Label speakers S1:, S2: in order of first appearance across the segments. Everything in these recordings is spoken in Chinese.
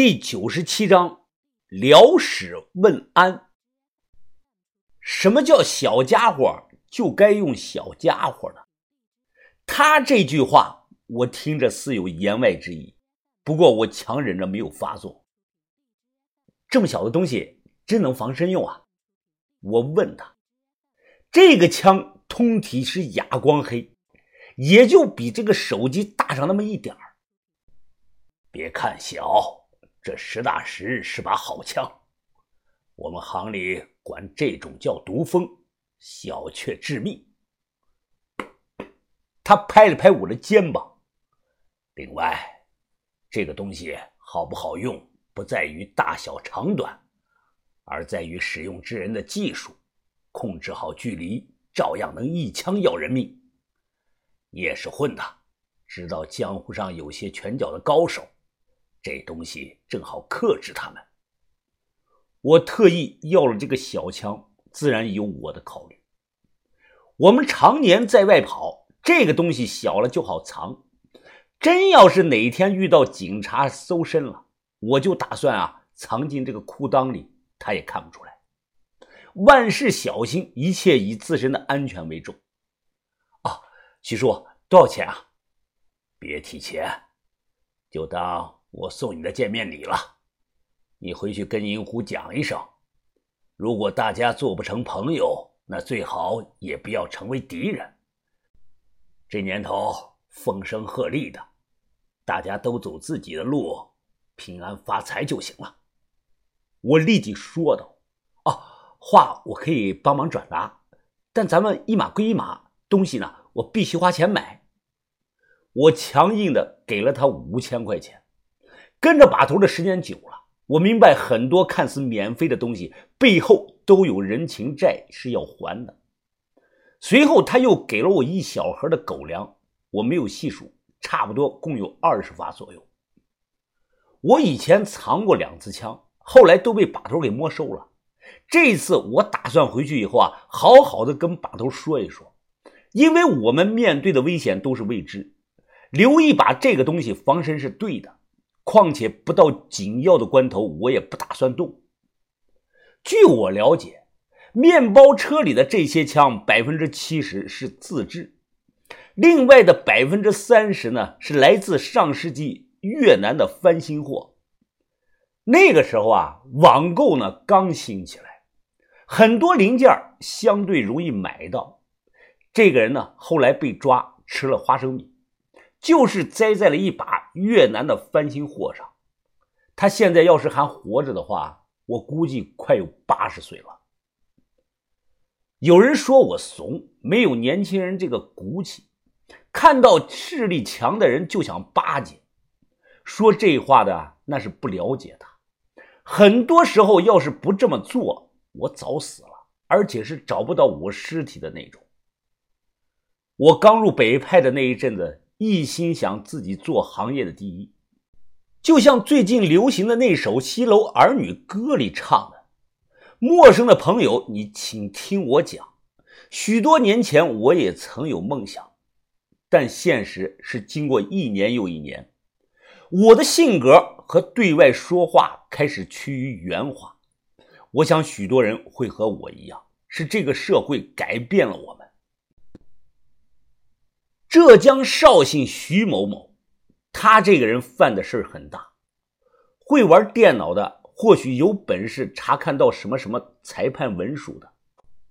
S1: 第九十七章聊史问安。什么叫小家伙？就该用小家伙呢？他这句话我听着似有言外之意，不过我强忍着没有发作。这么小的东西真能防身用啊？我问他。这个枪通体是哑光黑，也就比这个手机大上那么一点儿。别看小。这实打实是把好枪，我们行里管这种叫毒蜂，小却致命。他拍了拍我的肩膀。另外，这个东西好不好用，不在于大小长短，而在于使用之人的技术。控制好距离，照样能一枪要人命。你也是混的，知道江湖上有些拳脚的高手。这东西正好克制他们。我特意要了这个小枪，自然有我的考虑。我们常年在外跑，这个东西小了就好藏。真要是哪天遇到警察搜身了，我就打算啊藏进这个裤裆里，他也看不出来。万事小心，一切以自身的安全为重。啊，徐叔，多少钱啊？别提钱，就当。我送你的见面礼了，你回去跟银狐讲一声。如果大家做不成朋友，那最好也不要成为敌人。这年头风声鹤唳的，大家都走自己的路，平安发财就行了。我立即说道：“哦，话我可以帮忙转达，但咱们一码归一码，东西呢，我必须花钱买。”我强硬的给了他五千块钱。跟着把头的时间久了，我明白很多看似免费的东西背后都有人情债是要还的。随后他又给了我一小盒的狗粮，我没有细数，差不多共有二十发左右。我以前藏过两次枪，后来都被把头给没收了。这次我打算回去以后啊，好好的跟把头说一说，因为我们面对的危险都是未知，留一把这个东西防身是对的。况且不到紧要的关头，我也不打算动。据我了解，面包车里的这些枪百分之七十是自制，另外的百分之三十呢是来自上世纪越南的翻新货。那个时候啊，网购呢刚兴起来，很多零件相对容易买到。这个人呢后来被抓，吃了花生米。就是栽在了一把越南的翻新货上。他现在要是还活着的话，我估计快有八十岁了。有人说我怂，没有年轻人这个骨气，看到势力强的人就想巴结。说这话的那是不了解他。很多时候，要是不这么做，我早死了，而且是找不到我尸体的那种。我刚入北派的那一阵子。一心想自己做行业的第一，就像最近流行的那首《西楼儿女歌》里唱的：“陌生的朋友，你请听我讲，许多年前我也曾有梦想，但现实是经过一年又一年，我的性格和对外说话开始趋于圆滑。我想许多人会和我一样，是这个社会改变了我们。”浙江绍兴徐某某，他这个人犯的事儿很大。会玩电脑的或许有本事查看到什么什么裁判文书的，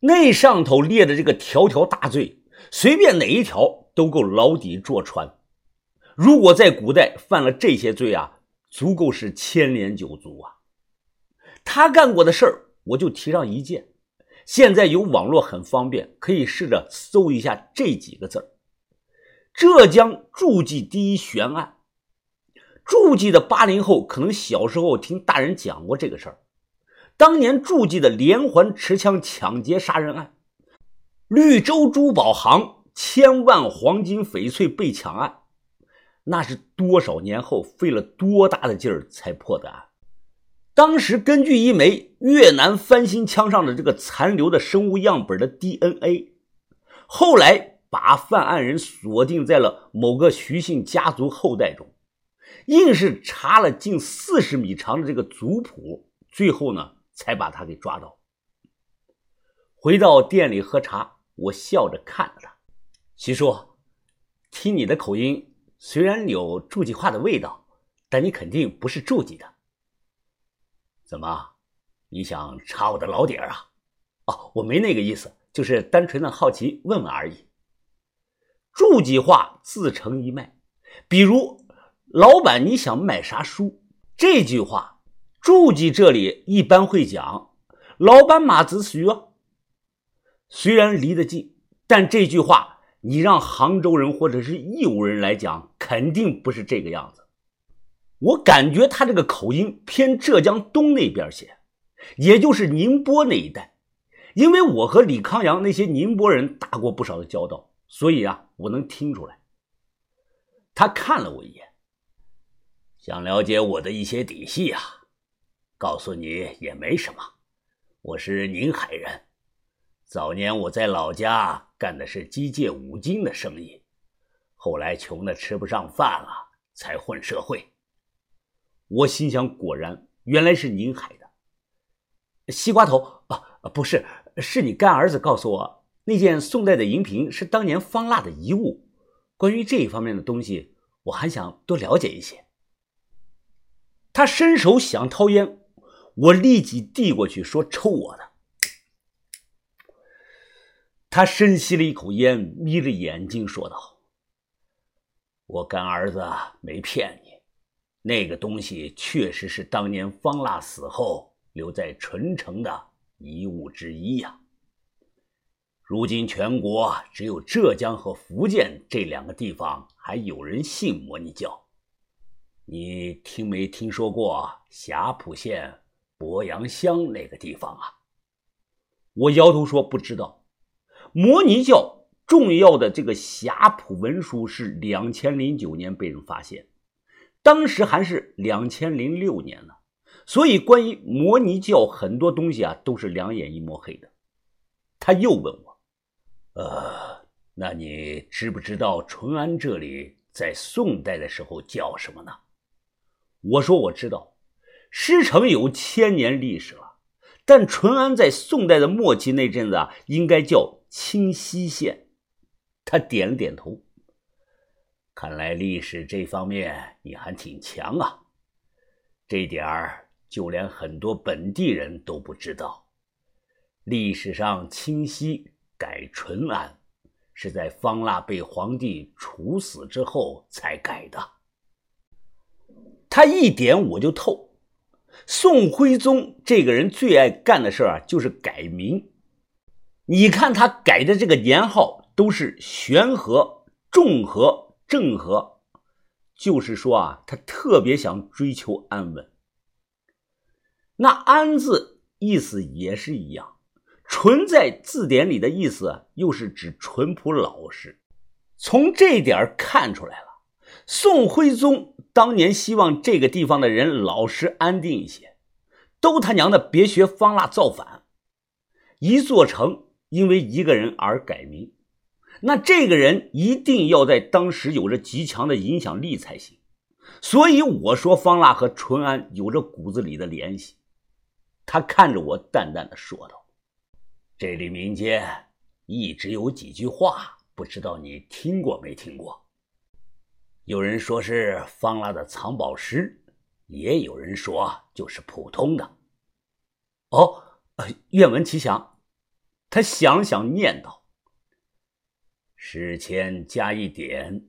S1: 那上头列的这个条条大罪，随便哪一条都够牢底坐穿。如果在古代犯了这些罪啊，足够是牵连九族啊。他干过的事儿，我就提上一件。现在有网络很方便，可以试着搜一下这几个字儿。浙江诸暨第一悬案，诸暨的八零后可能小时候听大人讲过这个事儿。当年诸暨的连环持枪抢劫杀人案，绿洲珠宝行千万黄金翡翠被抢案，那是多少年后费了多大的劲儿才破的案？当时根据一枚越南翻新枪上的这个残留的生物样本的 DNA，后来。把犯案人锁定在了某个徐姓家族后代中，硬是查了近四十米长的这个族谱，最后呢才把他给抓到。回到店里喝茶，我笑着看着他，徐叔，听你的口音，虽然有住籍话的味道，但你肯定不是住籍的。怎么，你想查我的老底儿啊？哦，我没那个意思，就是单纯的好奇问问而已。住籍话自成一脉，比如“老板，你想买啥书？”这句话，住记这里一般会讲“老板马子徐啊”。虽然离得近，但这句话你让杭州人或者是义乌人来讲，肯定不是这个样子。我感觉他这个口音偏浙江东那边些，也就是宁波那一带。因为我和李康阳那些宁波人打过不少的交道，所以啊，我能听出来。他看了我一眼，想了解我的一些底细啊。告诉你也没什么，我是宁海人。早年我在老家干的是机械五金的生意，后来穷的吃不上饭了，才混社会。我心想，果然原来是宁海的西瓜头啊！不是，是你干儿子告诉我，那件宋代的银瓶是当年方腊的遗物。关于这一方面的东西，我还想多了解一些。他伸手想掏烟，我立即递过去说：“抽我的。”他深吸了一口烟，眯着眼睛说道：“我干儿子没骗你，那个东西确实是当年方腊死后留在淳城的遗物之一呀。如今全国只有浙江和福建这两个地方还有人信摩尼教。你听没听说过霞浦县博阳乡那个地方啊？”我摇头说：“不知道。”摩尼教重要的这个霞浦文书是两千零九年被人发现，当时还是两千零六年呢，所以关于摩尼教很多东西啊都是两眼一抹黑的。他又问我：“呃，那你知不知道淳安这里在宋代的时候叫什么呢？”我说：“我知道，师城有千年历史了，但淳安在宋代的末期那阵子啊，应该叫。”清溪县，他点了点头。看来历史这方面你还挺强啊，这点儿就连很多本地人都不知道。历史上清溪改淳安，是在方腊被皇帝处死之后才改的。他一点我就透，宋徽宗这个人最爱干的事儿啊，就是改名。你看他改的这个年号都是玄和、重和、正和，就是说啊，他特别想追求安稳。那“安”字意思也是一样，“淳”在字典里的意思又是指淳朴老实。从这点看出来了，宋徽宗当年希望这个地方的人老实安定一些，都他娘的别学方腊造反，一座城。因为一个人而改名，那这个人一定要在当时有着极强的影响力才行。所以我说方腊和淳安有着骨子里的联系。他看着我，淡淡的说道：“这里民间一直有几句话，不知道你听过没听过？有人说是方腊的藏宝诗，也有人说就是普通的。哦，愿闻其详。”他想想，念道：“史前加一点，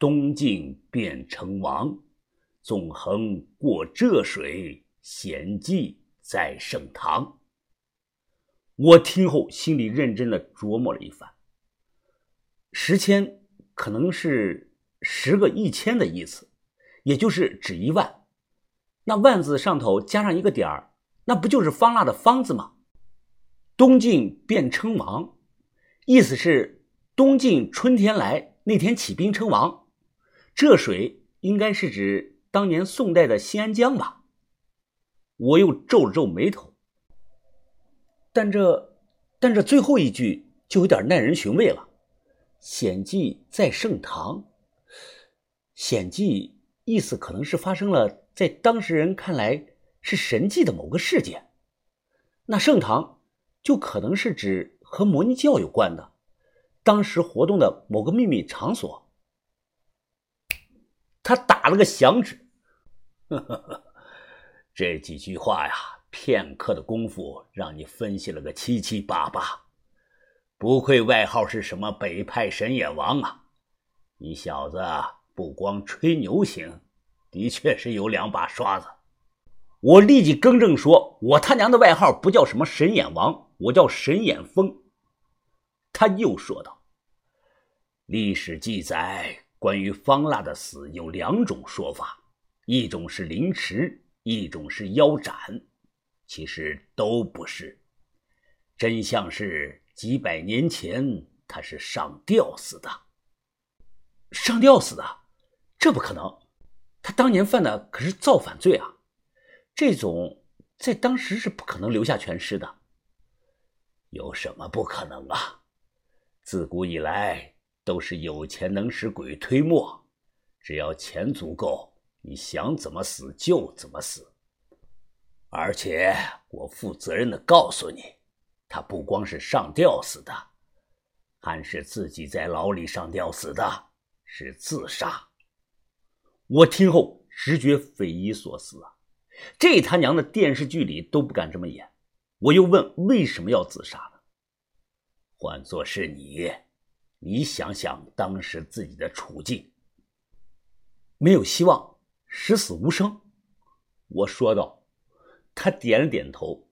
S1: 东晋变成王，纵横过浙水，险迹在盛唐。”我听后心里认真的琢磨了一番。十千可能是十个一千的意思，也就是指一万。那万字上头加上一个点儿，那不就是方腊的方字吗？东晋便称王，意思是东晋春天来那天起兵称王。这水应该是指当年宋代的新安江吧？我又皱了皱眉头。但这，但这最后一句就有点耐人寻味了。险迹在盛唐，险迹意思可能是发生了在当事人看来是神迹的某个事件。那盛唐就可能是指和摩尼教有关的，当时活动的某个秘密场所。他打了个响指，呵呵呵，这几句话呀，片刻的功夫让你分析了个七七八八，不愧外号是什么北派神眼王啊！你小子不光吹牛行，的确是有两把刷子。我立即更正说：“我他娘的外号不叫什么神眼王，我叫神眼风。”他又说道：“历史记载关于方腊的死有两种说法，一种是凌迟，一种是腰斩。其实都不是，真相是几百年前他是上吊死的。上吊死的？这不可能！他当年犯的可是造反罪啊！”这种在当时是不可能留下全尸的，有什么不可能啊？自古以来都是有钱能使鬼推磨，只要钱足够，你想怎么死就怎么死。而且我负责任的告诉你，他不光是上吊死的，还是自己在牢里上吊死的，是自杀。我听后直觉匪夷所思啊！这他娘的电视剧里都不敢这么演，我又问为什么要自杀呢？换做是你，你想想当时自己的处境，没有希望，十死无生。我说道。他点了点头，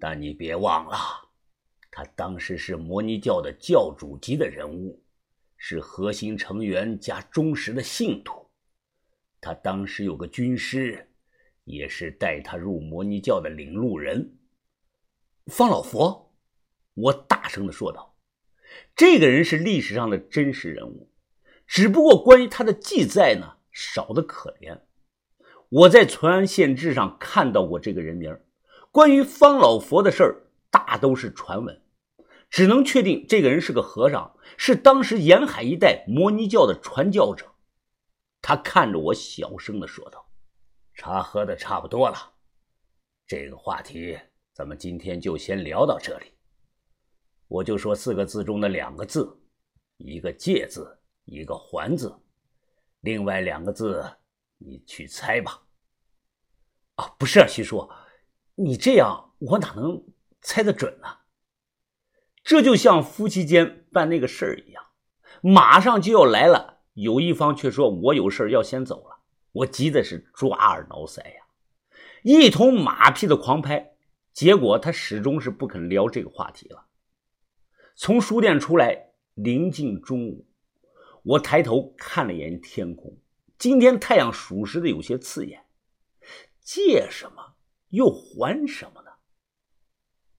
S1: 但你别忘了，他当时是摩尼教的教主级的人物，是核心成员加忠实的信徒。他当时有个军师。也是带他入摩尼教的领路人，方老佛。我大声的说道：“这个人是历史上的真实人物，只不过关于他的记载呢，少得可怜。我在《淳安县志》上看到过这个人名，关于方老佛的事儿，大都是传闻，只能确定这个人是个和尚，是当时沿海一带摩尼教的传教者。”他看着我，小声的说道。茶喝的差不多了，这个话题咱们今天就先聊到这里。我就说四个字中的两个字，一个“戒”字，一个“还”字，另外两个字你去猜吧。啊，不是啊，徐叔，你这样我哪能猜得准呢？这就像夫妻间办那个事儿一样，马上就要来了，有一方却说我有事要先走了。我急的是抓耳挠腮呀，一通马屁的狂拍，结果他始终是不肯聊这个话题了。从书店出来，临近中午，我抬头看了眼天空，今天太阳属实的有些刺眼。借什么又还什么？